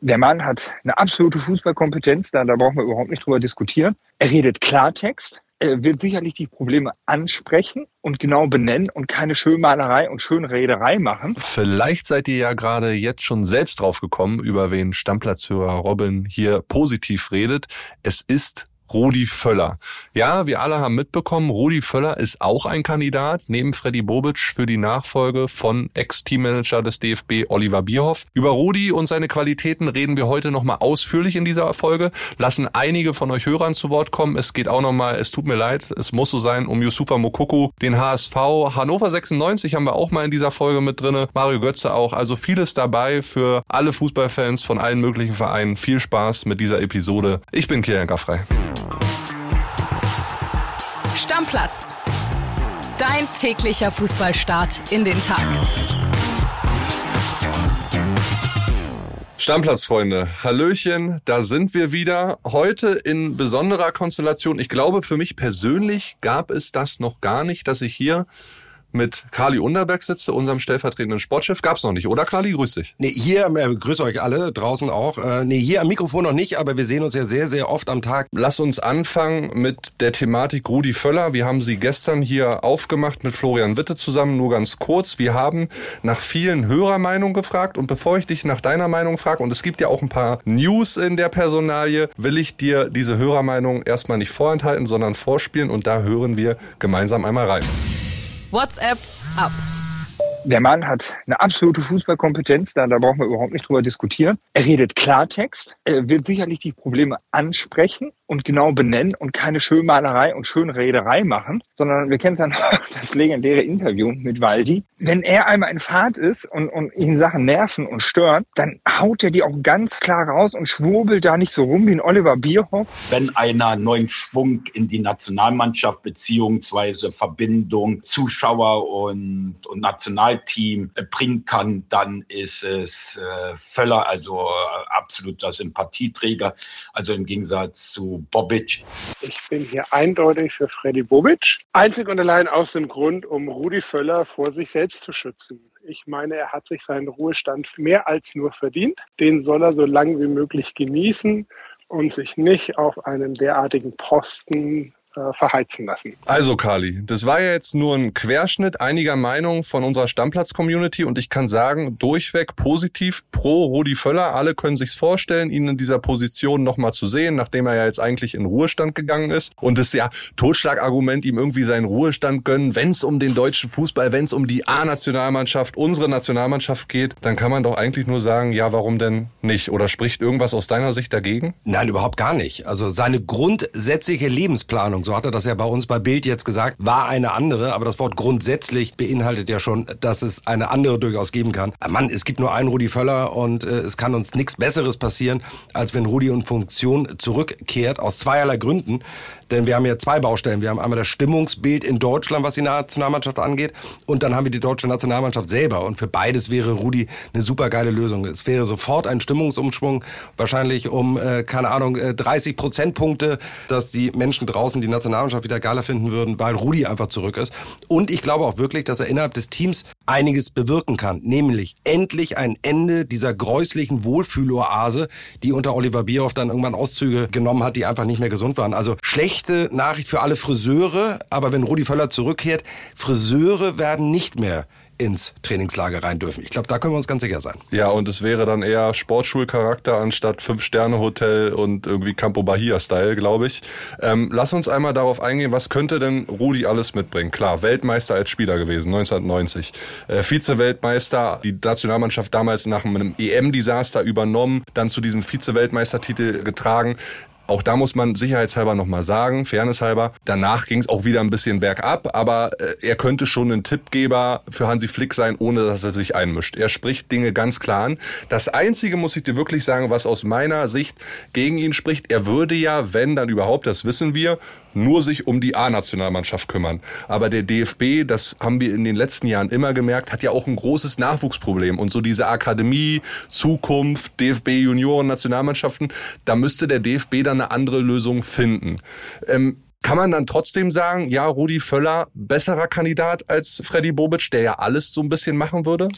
Der Mann hat eine absolute Fußballkompetenz, da, da brauchen wir überhaupt nicht drüber diskutieren. Er redet Klartext. Er wird sicherlich die Probleme ansprechen und genau benennen und keine Schönmalerei und Schönrederei machen. Vielleicht seid ihr ja gerade jetzt schon selbst drauf gekommen, über wen Stammplatzhörer Robin hier positiv redet. Es ist Rudi Völler. Ja, wir alle haben mitbekommen, Rudi Völler ist auch ein Kandidat neben Freddy Bobic für die Nachfolge von Ex-Teammanager des DFB Oliver Bierhoff. Über Rudi und seine Qualitäten reden wir heute nochmal ausführlich in dieser Folge, lassen einige von euch Hörern zu Wort kommen. Es geht auch nochmal, es tut mir leid, es muss so sein, um Yusufa Mokuku, den HSV, Hannover 96 haben wir auch mal in dieser Folge mit drinne, Mario Götze auch, also vieles dabei für alle Fußballfans von allen möglichen Vereinen. Viel Spaß mit dieser Episode. Ich bin Kilian Gaffrey. Stammplatz. Dein täglicher Fußballstart in den Tag. Stammplatzfreunde, Hallöchen, da sind wir wieder. Heute in besonderer Konstellation. Ich glaube, für mich persönlich gab es das noch gar nicht, dass ich hier mit Kali Underberg sitze, unserem stellvertretenden Sportchef. Gab's noch nicht, oder Kali? Grüß dich. Nee, hier, äh, grüß euch alle, draußen auch. Äh, nee, hier am Mikrofon noch nicht, aber wir sehen uns ja sehr, sehr oft am Tag. Lass uns anfangen mit der Thematik Rudi Völler. Wir haben sie gestern hier aufgemacht mit Florian Witte zusammen, nur ganz kurz. Wir haben nach vielen Hörermeinungen gefragt und bevor ich dich nach deiner Meinung frage, und es gibt ja auch ein paar News in der Personalie, will ich dir diese Hörermeinung erstmal nicht vorenthalten, sondern vorspielen und da hören wir gemeinsam einmal rein. WhatsApp ab. Der Mann hat eine absolute Fußballkompetenz, da, da brauchen wir überhaupt nicht drüber diskutieren. Er redet Klartext, er wird sicherlich die Probleme ansprechen und genau benennen und keine Schönmalerei und Schönrederei machen, sondern wir kennen dann das legendäre Interview mit Waldi. Wenn er einmal in Fahrt ist und, und ihn Sachen nerven und stören, dann haut er die auch ganz klar raus und schwurbelt da nicht so rum wie ein Oliver Bierhoff. Wenn einer neuen Schwung in die Nationalmannschaft beziehungsweise Verbindung Zuschauer und, und Nationalteam bringen kann, dann ist es äh, Völler, also äh, absoluter Sympathieträger, also im Gegensatz zu Bobic. Ich bin hier eindeutig für Freddy Bobic. Einzig und allein aus dem Grund, um Rudi Völler vor sich selbst zu schützen. Ich meine, er hat sich seinen Ruhestand mehr als nur verdient. Den soll er so lange wie möglich genießen und sich nicht auf einen derartigen Posten äh, verheizen lassen. Also Kali, das war ja jetzt nur ein Querschnitt einiger Meinungen von unserer Stammplatz-Community und ich kann sagen, durchweg positiv pro Rudi Völler. Alle können sich's vorstellen, ihn in dieser Position nochmal zu sehen, nachdem er ja jetzt eigentlich in Ruhestand gegangen ist. Und das ja Totschlagargument, ihm irgendwie seinen Ruhestand gönnen, wenn es um den deutschen Fußball, wenn es um die A-Nationalmannschaft, unsere Nationalmannschaft geht, dann kann man doch eigentlich nur sagen, ja, warum denn nicht? Oder spricht irgendwas aus deiner Sicht dagegen? Nein, überhaupt gar nicht. Also seine grundsätzliche Lebensplanung so hat er das ja bei uns bei Bild jetzt gesagt, war eine andere, aber das Wort grundsätzlich beinhaltet ja schon, dass es eine andere durchaus geben kann. Ah, Mann, es gibt nur einen Rudi Völler und äh, es kann uns nichts Besseres passieren, als wenn Rudi in Funktion zurückkehrt, aus zweierlei Gründen. Denn wir haben ja zwei Baustellen. Wir haben einmal das Stimmungsbild in Deutschland, was die Nationalmannschaft angeht, und dann haben wir die deutsche Nationalmannschaft selber. Und für beides wäre Rudi eine super geile Lösung. Es wäre sofort ein Stimmungsumschwung, wahrscheinlich um, äh, keine Ahnung, 30 äh, Prozentpunkte, dass die Menschen draußen die Nationalmannschaft wieder geiler finden würden, weil Rudi einfach zurück ist. Und ich glaube auch wirklich, dass er innerhalb des Teams einiges bewirken kann. Nämlich endlich ein Ende dieser gräuslichen Wohlfühloase, die unter Oliver Bierhoff dann irgendwann Auszüge genommen hat, die einfach nicht mehr gesund waren. Also schlechte Nachricht für alle Friseure, aber wenn Rudi Völler zurückkehrt, Friseure werden nicht mehr ins Trainingslager rein dürfen. Ich glaube, da können wir uns ganz sicher sein. Ja, und es wäre dann eher Sportschulcharakter anstatt Fünf-Sterne-Hotel und irgendwie Campo Bahia-Style, glaube ich. Ähm, lass uns einmal darauf eingehen, was könnte denn Rudi alles mitbringen? Klar, Weltmeister als Spieler gewesen, 1990. Äh, Vize-Weltmeister, die Nationalmannschaft damals nach einem EM-Desaster übernommen, dann zu diesem Vize-Weltmeistertitel getragen. Auch da muss man sicherheitshalber nochmal sagen, fairnesshalber, danach ging es auch wieder ein bisschen bergab, aber äh, er könnte schon ein Tippgeber für Hansi Flick sein, ohne dass er sich einmischt. Er spricht Dinge ganz klar an. Das Einzige, muss ich dir wirklich sagen, was aus meiner Sicht gegen ihn spricht, er würde ja, wenn dann überhaupt, das wissen wir, nur sich um die A-Nationalmannschaft kümmern. Aber der DFB, das haben wir in den letzten Jahren immer gemerkt, hat ja auch ein großes Nachwuchsproblem. Und so diese Akademie, Zukunft, DFB Junioren, Nationalmannschaften, da müsste der DFB dann eine andere Lösung finden. Ähm, Kann man dann trotzdem sagen, ja, Rudi Völler besserer Kandidat als Freddy Bobic, der ja alles so ein bisschen machen würde?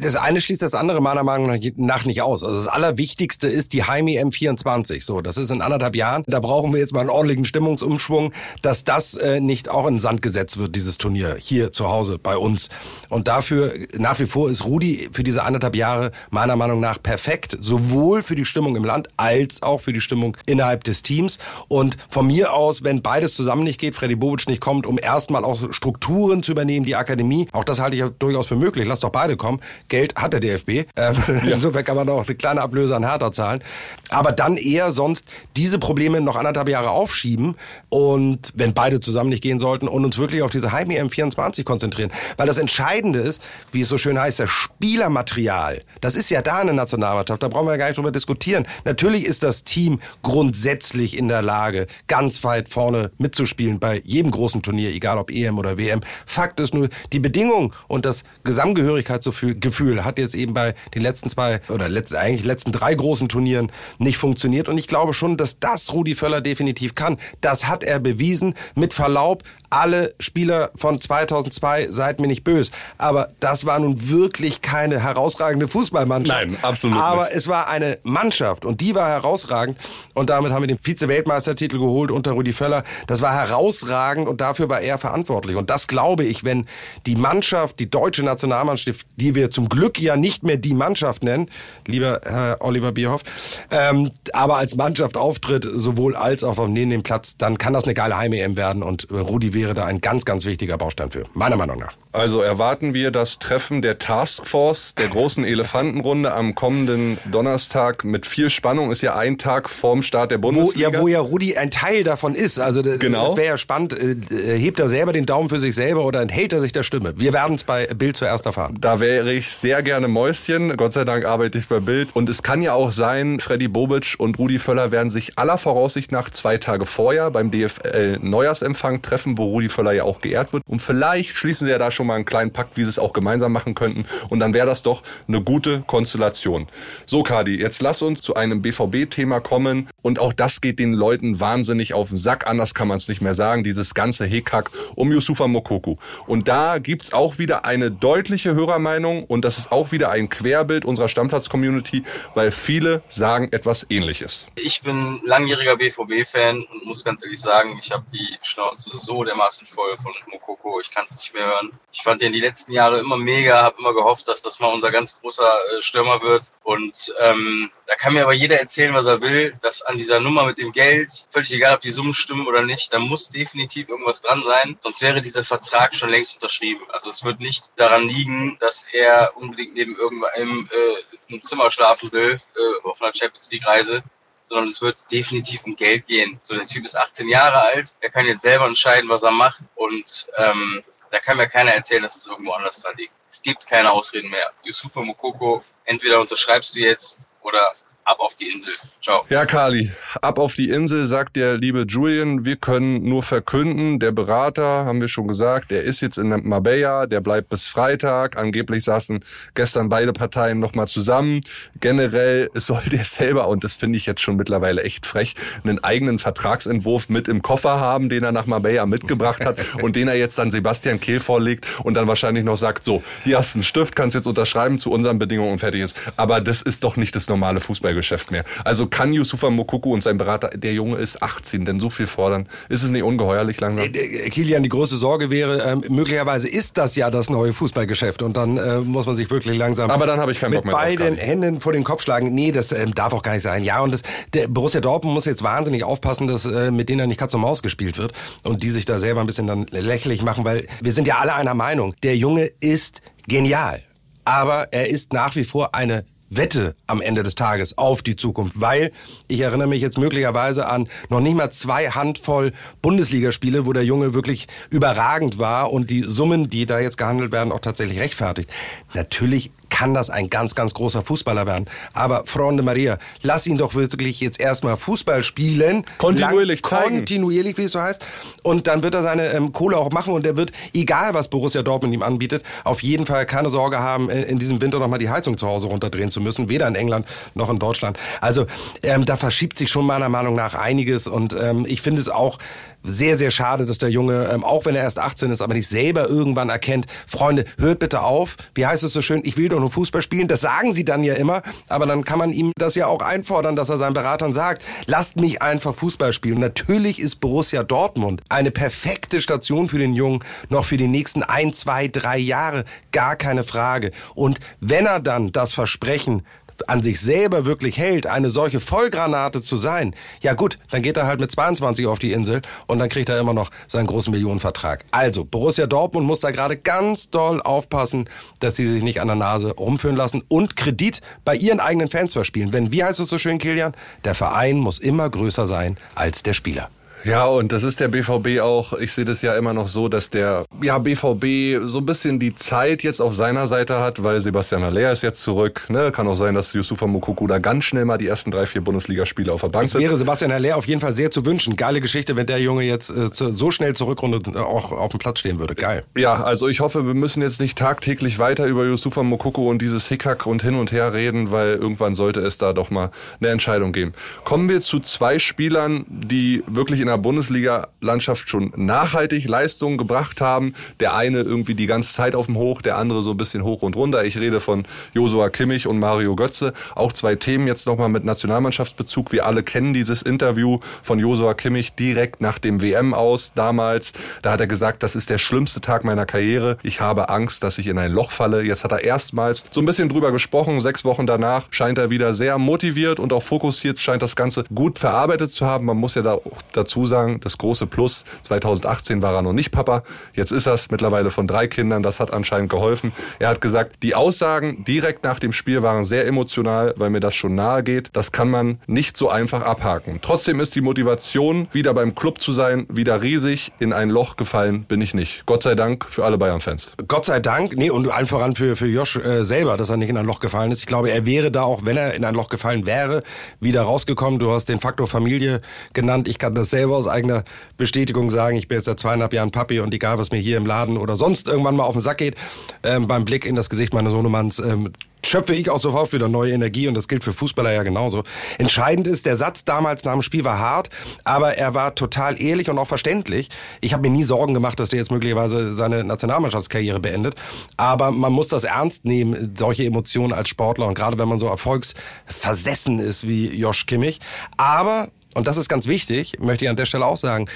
Das eine schließt das andere meiner Meinung nach nicht aus. Also das Allerwichtigste ist die Heimi M24. So, das ist in anderthalb Jahren. Da brauchen wir jetzt mal einen ordentlichen Stimmungsumschwung, dass das äh, nicht auch in Sand gesetzt wird, dieses Turnier hier zu Hause bei uns. Und dafür nach wie vor ist Rudi für diese anderthalb Jahre meiner Meinung nach perfekt, sowohl für die Stimmung im Land als auch für die Stimmung innerhalb des Teams. Und von mir aus, wenn beide beides zusammen nicht geht, Freddy Bobic nicht kommt, um erstmal auch Strukturen zu übernehmen, die Akademie. Auch das halte ich durchaus für möglich. Lass doch beide kommen. Geld hat der DFB. Ähm, ja. Insofern kann man auch eine kleine Ablöse an Hertha zahlen. Aber dann eher sonst diese Probleme noch anderthalb Jahre aufschieben und wenn beide zusammen nicht gehen sollten und uns wirklich auf diese Heim M24 konzentrieren. Weil das Entscheidende ist, wie es so schön heißt, das Spielermaterial. Das ist ja da eine Nationalmannschaft. Da brauchen wir gar nicht drüber diskutieren. Natürlich ist das Team grundsätzlich in der Lage, ganz weit vorne mitzuspielen bei jedem großen Turnier, egal ob EM oder WM. Fakt ist nur, die Bedingungen und das Gesamtgehörigkeitsgefühl hat jetzt eben bei den letzten zwei oder letzten, eigentlich letzten drei großen Turnieren nicht funktioniert. Und ich glaube schon, dass das Rudi Völler definitiv kann. Das hat er bewiesen. Mit Verlaub, alle Spieler von 2002, seid mir nicht böse. Aber das war nun wirklich keine herausragende Fußballmannschaft. Nein, absolut Aber nicht. es war eine Mannschaft und die war herausragend. Und damit haben wir den Vize-Weltmeistertitel geholt unter Rudi Völler. Das war herausragend und dafür war er verantwortlich. Und das glaube ich, wenn die Mannschaft, die deutsche Nationalmannschaft, die wir zum Glück ja nicht mehr die Mannschaft nennen, lieber Herr Oliver Bierhoff, ähm, aber als Mannschaft auftritt, sowohl als auch auf dem Platz, dann kann das eine geile Heim-EM werden und Rudi wäre da ein ganz, ganz wichtiger Baustein für, meiner Meinung nach. Also erwarten wir das Treffen der Taskforce der großen Elefantenrunde am kommenden Donnerstag mit viel Spannung. Ist ja ein Tag vorm Start der Bundesliga. Wo ja, wo ja Rudi ein Teil davon ist. Also genau. das wäre ja spannend. Äh, hebt er selber den Daumen für sich selber oder enthält er sich der Stimme? Wir werden es bei Bild zuerst erfahren. Da wäre ich sehr gerne Mäuschen. Gott sei Dank arbeite ich bei Bild. Und es kann ja auch sein, Freddy Bobic und Rudi Völler werden sich aller Voraussicht nach zwei Tage vorher beim DFL Neujahrsempfang treffen, wo Rudi Völler ja auch geehrt wird. Und vielleicht schließen sie ja da schon mal einen kleinen Pakt, wie sie es auch gemeinsam machen könnten. Und dann wäre das doch eine gute Konstellation. So, Kadi, jetzt lass uns zu einem BVB-Thema kommen. Und auch das geht den Leuten wahnsinnig auf den Sack. Anders kann man es nicht mehr sagen. Dieses ganze Hickhack um Yusufa Mokoku. Und da gibt's auch wieder eine deutliche Hörermeinung. Und das ist auch wieder ein Querbild unserer Stammplatz-Community, weil viele sagen etwas Ähnliches. Ich bin langjähriger BVB-Fan und muss ganz ehrlich sagen, ich habe die Schnauze so dermaßen voll von Mokoko. Ich kann es nicht mehr hören. Ich fand den die letzten Jahre immer mega, habe immer gehofft, dass das mal unser ganz großer äh, Stürmer wird. Und ähm, da kann mir aber jeder erzählen, was er will, dass an dieser Nummer mit dem Geld, völlig egal, ob die Summen stimmen oder nicht, da muss definitiv irgendwas dran sein, sonst wäre dieser Vertrag schon längst unterschrieben. Also es wird nicht daran liegen, dass er unbedingt neben irgendeinem äh, im Zimmer schlafen will, äh, auf einer Champions League Reise, sondern es wird definitiv um Geld gehen. So, der Typ ist 18 Jahre alt, er kann jetzt selber entscheiden, was er macht und ähm, da kann mir keiner erzählen, dass es irgendwo anders dran liegt. Es gibt keine Ausreden mehr. Yusufa Mokoko, entweder unterschreibst du jetzt oder ab auf die Insel. Ciao. Ja, Kali, ab auf die Insel, sagt der liebe Julian. Wir können nur verkünden, der Berater, haben wir schon gesagt, der ist jetzt in Marbella, der bleibt bis Freitag. Angeblich saßen gestern beide Parteien nochmal zusammen. Generell soll der selber, und das finde ich jetzt schon mittlerweile echt frech, einen eigenen Vertragsentwurf mit im Koffer haben, den er nach Marbella mitgebracht hat und den er jetzt dann Sebastian Kehl vorlegt und dann wahrscheinlich noch sagt, so, hier hast du einen Stift, kannst jetzt unterschreiben zu unseren Bedingungen und fertig ist. Aber das ist doch nicht das normale Fußball. Geschäft mehr. Also kann Yusufa Mokuku und sein Berater, der Junge ist 18, denn so viel fordern, ist es nicht ungeheuerlich langsam? Äh, Kilian, die große Sorge wäre, ähm, möglicherweise ist das ja das neue Fußballgeschäft und dann äh, muss man sich wirklich langsam Aber dann habe ich keinen mit Bock mehr beiden Händen vor den Kopf schlagen. Nee, das ähm, darf auch gar nicht sein. Ja, und das, der Borussia Dortmund muss jetzt wahnsinnig aufpassen, dass äh, mit denen nicht Katz und Maus gespielt wird und die sich da selber ein bisschen dann lächerlich machen, weil wir sind ja alle einer Meinung. Der Junge ist genial. Aber er ist nach wie vor eine Wette am Ende des Tages auf die Zukunft, weil ich erinnere mich jetzt möglicherweise an noch nicht mal zwei Handvoll Bundesligaspiele, wo der Junge wirklich überragend war und die Summen, die da jetzt gehandelt werden, auch tatsächlich rechtfertigt. Natürlich kann das ein ganz, ganz großer Fußballer werden. Aber Freunde Maria, lass ihn doch wirklich jetzt erstmal Fußball spielen. Kontinuierlich lang, zeigen. Kontinuierlich, wie es so heißt. Und dann wird er seine ähm, Kohle auch machen und der wird, egal was Borussia Dortmund ihm anbietet, auf jeden Fall keine Sorge haben, in, in diesem Winter nochmal die Heizung zu Hause runterdrehen zu müssen. Weder in England noch in Deutschland. Also ähm, da verschiebt sich schon meiner Meinung nach einiges und ähm, ich finde es auch sehr, sehr schade, dass der Junge, ähm, auch wenn er erst 18 ist, aber nicht selber irgendwann erkennt, Freunde, hört bitte auf. Wie heißt es so schön? Ich will doch nur Fußball spielen. Das sagen sie dann ja immer, aber dann kann man ihm das ja auch einfordern, dass er seinen Beratern sagt, lasst mich einfach Fußball spielen. Natürlich ist Borussia Dortmund eine perfekte Station für den Jungen, noch für die nächsten ein, zwei, drei Jahre. Gar keine Frage. Und wenn er dann das Versprechen an sich selber wirklich hält, eine solche Vollgranate zu sein, ja gut, dann geht er halt mit 22 auf die Insel und dann kriegt er immer noch seinen großen Millionenvertrag. Also, Borussia Dortmund muss da gerade ganz doll aufpassen, dass sie sich nicht an der Nase rumführen lassen und Kredit bei ihren eigenen Fans verspielen. Wenn, wie heißt es so schön, Kilian? Der Verein muss immer größer sein als der Spieler. Ja, und das ist der BVB auch. Ich sehe das ja immer noch so, dass der ja, BVB so ein bisschen die Zeit jetzt auf seiner Seite hat, weil Sebastian Haller ist jetzt zurück. Ne? Kann auch sein, dass Yusufa Mokoko da ganz schnell mal die ersten drei, vier Bundesligaspiele auf der Bank sitzt. Es wäre Sebastian Haller auf jeden Fall sehr zu wünschen. Geile Geschichte, wenn der Junge jetzt äh, so schnell zurückrundet äh, auch auf dem Platz stehen würde. Geil. Ja, also ich hoffe, wir müssen jetzt nicht tagtäglich weiter über Yusufa Mokoko und dieses Hickhack und hin und her reden, weil irgendwann sollte es da doch mal eine Entscheidung geben. Kommen wir zu zwei Spielern, die wirklich in der Bundesliga-Landschaft schon nachhaltig Leistungen gebracht haben. Der eine irgendwie die ganze Zeit auf dem Hoch, der andere so ein bisschen hoch und runter. Ich rede von Josua Kimmich und Mario Götze. Auch zwei Themen jetzt nochmal mit Nationalmannschaftsbezug. Wir alle kennen dieses Interview von Josua Kimmich direkt nach dem WM aus damals. Da hat er gesagt, das ist der schlimmste Tag meiner Karriere. Ich habe Angst, dass ich in ein Loch falle. Jetzt hat er erstmals so ein bisschen drüber gesprochen. Sechs Wochen danach scheint er wieder sehr motiviert und auch fokussiert, scheint das Ganze gut verarbeitet zu haben. Man muss ja da auch dazu sagen, das große Plus. 2018 war er noch nicht Papa. Jetzt ist er es mittlerweile von drei Kindern. Das hat anscheinend geholfen. Er hat gesagt, die Aussagen direkt nach dem Spiel waren sehr emotional, weil mir das schon nahe geht. Das kann man nicht so einfach abhaken. Trotzdem ist die Motivation, wieder beim Club zu sein, wieder riesig. In ein Loch gefallen bin ich nicht. Gott sei Dank für alle Bayern-Fans. Gott sei Dank. Nee, und allen voran für, für Josh äh, selber, dass er nicht in ein Loch gefallen ist. Ich glaube, er wäre da, auch wenn er in ein Loch gefallen wäre, wieder rausgekommen. Du hast den Faktor Familie genannt. Ich kann das selber aus eigener Bestätigung sagen, ich bin jetzt seit zweieinhalb Jahren Papi und egal, was mir hier im Laden oder sonst irgendwann mal auf den Sack geht, ähm, beim Blick in das Gesicht meines Sohnemanns ähm, schöpfe ich auch sofort wieder neue Energie und das gilt für Fußballer ja genauso. Entscheidend ist, der Satz damals nach dem Spiel war hart, aber er war total ehrlich und auch verständlich. Ich habe mir nie Sorgen gemacht, dass der jetzt möglicherweise seine Nationalmannschaftskarriere beendet, aber man muss das ernst nehmen, solche Emotionen als Sportler und gerade wenn man so erfolgsversessen ist wie Josh Kimmich. Aber und das ist ganz wichtig, möchte ich an der Stelle auch sagen,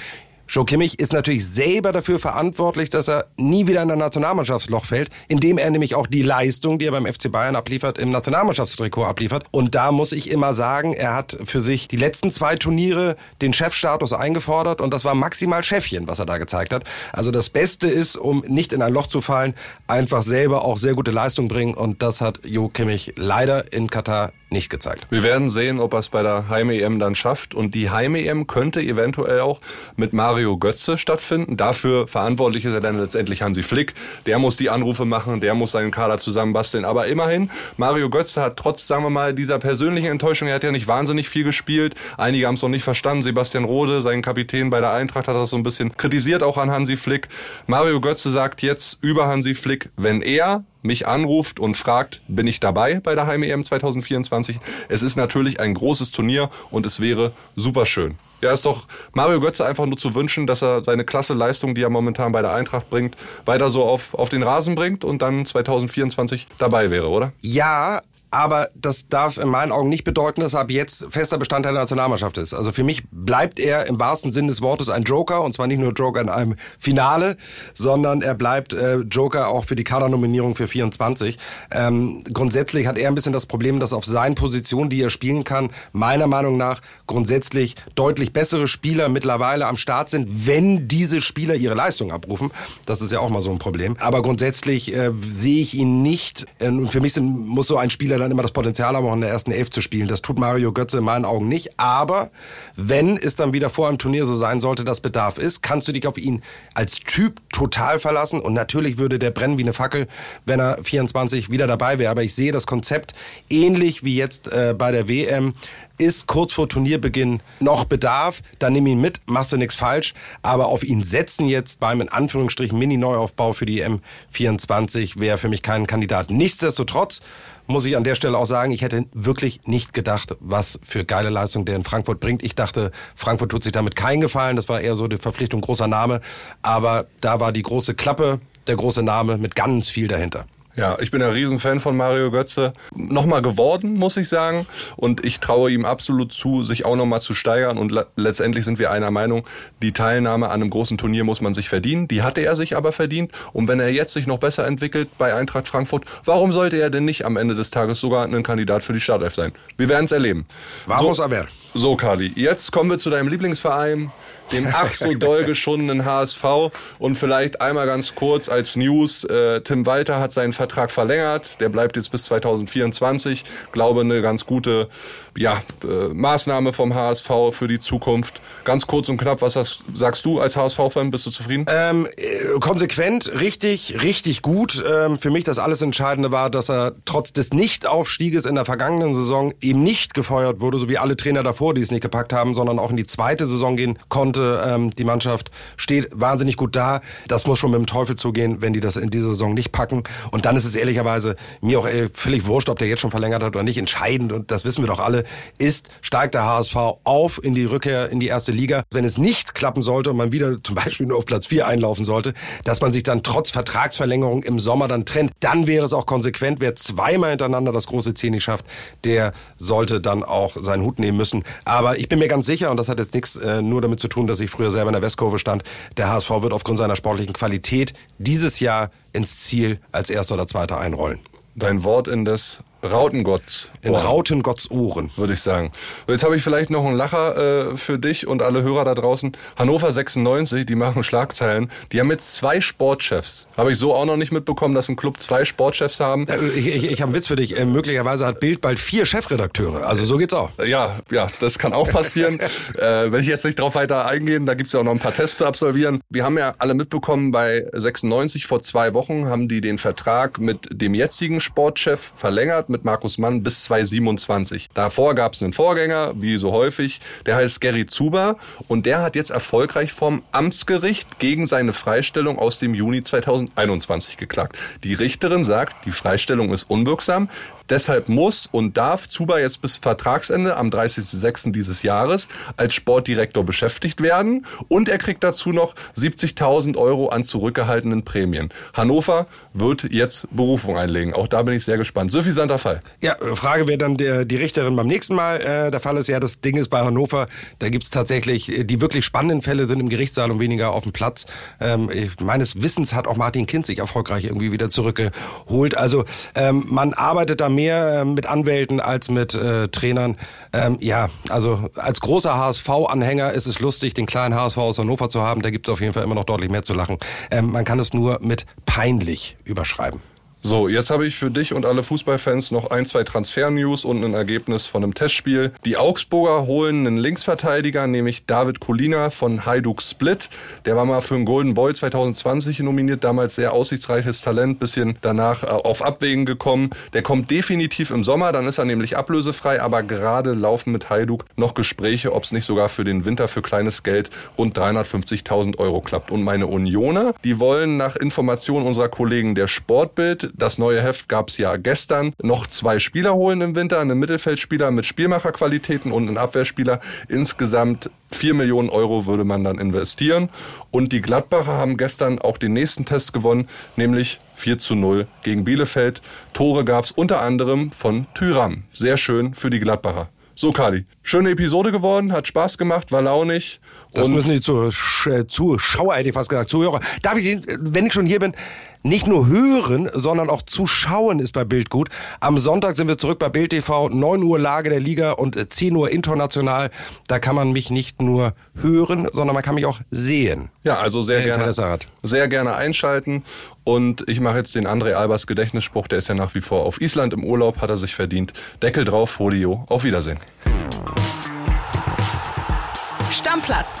Joe Kimmich ist natürlich selber dafür verantwortlich, dass er nie wieder in ein Nationalmannschaftsloch fällt, indem er nämlich auch die Leistung, die er beim FC Bayern abliefert, im Nationalmannschaftstrikot abliefert. Und da muss ich immer sagen, er hat für sich die letzten zwei Turniere den Chefstatus eingefordert und das war maximal Chefchen, was er da gezeigt hat. Also das Beste ist, um nicht in ein Loch zu fallen, einfach selber auch sehr gute Leistung bringen und das hat Joe Kimmich leider in Katar nicht gezeigt. Wir werden sehen, ob er es bei der Heim-EM dann schafft. Und die Heim-EM könnte eventuell auch mit Mario Götze stattfinden. Dafür verantwortlich ist er dann letztendlich Hansi Flick. Der muss die Anrufe machen, der muss seinen Kader zusammenbasteln. Aber immerhin, Mario Götze hat trotz, sagen wir mal, dieser persönlichen Enttäuschung, er hat ja nicht wahnsinnig viel gespielt. Einige haben es noch nicht verstanden. Sebastian Rode, sein Kapitän bei der Eintracht, hat das so ein bisschen kritisiert auch an Hansi Flick. Mario Götze sagt jetzt über Hansi Flick, wenn er mich anruft und fragt, bin ich dabei bei der Heim-EM 2024? Es ist natürlich ein großes Turnier und es wäre super schön. Ja, ist doch Mario Götze einfach nur zu wünschen, dass er seine klasse Leistung, die er momentan bei der Eintracht bringt, weiter so auf, auf den Rasen bringt und dann 2024 dabei wäre, oder? Ja, aber das darf in meinen Augen nicht bedeuten, dass er ab jetzt fester Bestandteil der Nationalmannschaft ist. Also für mich bleibt er im wahrsten Sinn des Wortes ein Joker und zwar nicht nur Joker in einem Finale, sondern er bleibt äh, Joker auch für die Kadernominierung für 24. Ähm, grundsätzlich hat er ein bisschen das Problem, dass auf seinen Positionen, die er spielen kann, meiner Meinung nach grundsätzlich deutlich bessere Spieler mittlerweile am Start sind, wenn diese Spieler ihre Leistung abrufen. Das ist ja auch mal so ein Problem. Aber grundsätzlich äh, sehe ich ihn nicht. Äh, für mich sind, muss so ein Spieler dann immer das Potenzial haben, auch in der ersten Elf zu spielen. Das tut Mario Götze in meinen Augen nicht. Aber wenn es dann wieder vor einem Turnier so sein sollte, dass Bedarf ist, kannst du dich auf ihn als Typ total verlassen. Und natürlich würde der brennen wie eine Fackel, wenn er 24 wieder dabei wäre. Aber ich sehe das Konzept ähnlich wie jetzt äh, bei der WM ist kurz vor Turnierbeginn noch Bedarf, dann nimm ihn mit, machst du nichts falsch. Aber auf ihn setzen jetzt beim in Anführungsstrichen Mini-Neuaufbau für die M24 wäre für mich kein Kandidat. Nichtsdestotrotz muss ich an der Stelle auch sagen, ich hätte wirklich nicht gedacht, was für geile Leistung der in Frankfurt bringt. Ich dachte, Frankfurt tut sich damit keinen Gefallen. Das war eher so die Verpflichtung großer Name. Aber da war die große Klappe, der große Name mit ganz viel dahinter. Ja, ich bin ein Riesenfan von Mario Götze. Nochmal geworden, muss ich sagen. Und ich traue ihm absolut zu, sich auch nochmal zu steigern. Und letztendlich sind wir einer Meinung, die Teilnahme an einem großen Turnier muss man sich verdienen. Die hatte er sich aber verdient. Und wenn er jetzt sich noch besser entwickelt bei Eintracht Frankfurt, warum sollte er denn nicht am Ende des Tages sogar ein Kandidat für die Startelf sein? Wir werden es erleben. Vamos so, aber. So, Kali, jetzt kommen wir zu deinem Lieblingsverein dem ach so doll geschundenen HSV. Und vielleicht einmal ganz kurz als News, äh, Tim Walter hat seinen Vertrag verlängert, der bleibt jetzt bis 2024. Glaube eine ganz gute ja, äh, Maßnahme vom HSV für die Zukunft. Ganz kurz und knapp, was das, sagst du als HSV-Fan? Bist du zufrieden? Ähm, äh, konsequent, richtig, richtig gut. Ähm, für mich das alles Entscheidende war, dass er trotz des Nichtaufstieges in der vergangenen Saison eben nicht gefeuert wurde, so wie alle Trainer davor, die es nicht gepackt haben, sondern auch in die zweite Saison gehen konnte. Ähm, die Mannschaft steht wahnsinnig gut da. Das muss schon mit dem Teufel zugehen, wenn die das in dieser Saison nicht packen. Und dann ist es ehrlicherweise mir auch äh, völlig wurscht, ob der jetzt schon verlängert hat oder nicht. Entscheidend, und das wissen wir doch alle, ist, steigt der HSV auf in die Rückkehr in die erste Liga. Wenn es nicht klappen sollte und man wieder zum Beispiel nur auf Platz 4 einlaufen sollte, dass man sich dann trotz Vertragsverlängerung im Sommer dann trennt, dann wäre es auch konsequent. Wer zweimal hintereinander das große Ziel nicht schafft, der sollte dann auch seinen Hut nehmen müssen. Aber ich bin mir ganz sicher, und das hat jetzt nichts äh, nur damit zu tun, dass ich früher selber in der Westkurve stand, der HSV wird aufgrund seiner sportlichen Qualität dieses Jahr ins Ziel als erster oder zweiter einrollen. Dein Wort in das Rautengotts. In Rautengotts Ohren. Würde ich sagen. Und jetzt habe ich vielleicht noch einen Lacher äh, für dich und alle Hörer da draußen. Hannover 96, die machen Schlagzeilen. Die haben jetzt zwei Sportchefs. Habe ich so auch noch nicht mitbekommen, dass ein Club zwei Sportchefs haben. Ich, ich, ich habe einen Witz für dich. Äh, möglicherweise hat Bild bald vier Chefredakteure. Also so geht's auch. Ja, ja, das kann auch passieren. äh, wenn ich jetzt nicht drauf weiter eingehen, da gibt's ja auch noch ein paar Tests zu absolvieren. Wir haben ja alle mitbekommen, bei 96 vor zwei Wochen haben die den Vertrag mit dem jetzigen Sportchef verlängert mit Markus Mann bis 2027. Davor gab es einen Vorgänger, wie so häufig, der heißt Gary Zuber und der hat jetzt erfolgreich vom Amtsgericht gegen seine Freistellung aus dem Juni 2021 geklagt. Die Richterin sagt, die Freistellung ist unwirksam. Deshalb muss und darf Zuba jetzt bis Vertragsende am 30.06. dieses Jahres als Sportdirektor beschäftigt werden und er kriegt dazu noch 70.000 Euro an zurückgehaltenen Prämien. Hannover wird jetzt Berufung einlegen. Auch da bin ich sehr gespannt. Suffisanter Fall. Ja, Frage wäre dann der, die Richterin beim nächsten Mal. Äh, der Fall ist ja, das Ding ist bei Hannover, da gibt es tatsächlich, äh, die wirklich spannenden Fälle sind im Gerichtssaal und weniger auf dem Platz. Ähm, meines Wissens hat auch Martin Kind sich erfolgreich irgendwie wieder zurückgeholt. Also ähm, man arbeitet da mehr mehr äh, mit Anwälten als mit äh, Trainern. Ähm, ja, also als großer HSV-Anhänger ist es lustig, den kleinen HSV aus Hannover zu haben. Da gibt es auf jeden Fall immer noch deutlich mehr zu lachen. Ähm, man kann es nur mit peinlich überschreiben. So, jetzt habe ich für dich und alle Fußballfans noch ein, zwei Transfer-News und ein Ergebnis von einem Testspiel. Die Augsburger holen einen Linksverteidiger, nämlich David Kolina von Hajduk Split. Der war mal für einen Golden Boy 2020 nominiert, damals sehr aussichtsreiches Talent, bisschen danach äh, auf Abwägen gekommen. Der kommt definitiv im Sommer, dann ist er nämlich ablösefrei, aber gerade laufen mit Hajduk noch Gespräche, ob es nicht sogar für den Winter für kleines Geld rund 350.000 Euro klappt. Und meine Unioner, die wollen nach Informationen unserer Kollegen der Sportbild das neue Heft gab es ja gestern. Noch zwei Spieler holen im Winter, einen Mittelfeldspieler mit Spielmacherqualitäten und einen Abwehrspieler. Insgesamt 4 Millionen Euro würde man dann investieren. Und die Gladbacher haben gestern auch den nächsten Test gewonnen, nämlich 4 zu 0 gegen Bielefeld. Tore gab es unter anderem von Tyram. Sehr schön für die Gladbacher. So, Kali, schöne Episode geworden, hat Spaß gemacht, war launig. Das müssen die Zuschauer, hätte ich fast gesagt, Zuhörer. Darf ich, wenn ich schon hier bin, nicht nur hören, sondern auch zuschauen ist bei Bild gut. Am Sonntag sind wir zurück bei Bild TV, 9 Uhr Lage der Liga und 10 Uhr international. Da kann man mich nicht nur hören, sondern man kann mich auch sehen. Ja, also sehr gerne, sehr gerne einschalten. Und ich mache jetzt den André Albers Gedächtnisspruch, der ist ja nach wie vor auf Island im Urlaub, hat er sich verdient. Deckel drauf, Folio, auf Wiedersehen. Stammplatz.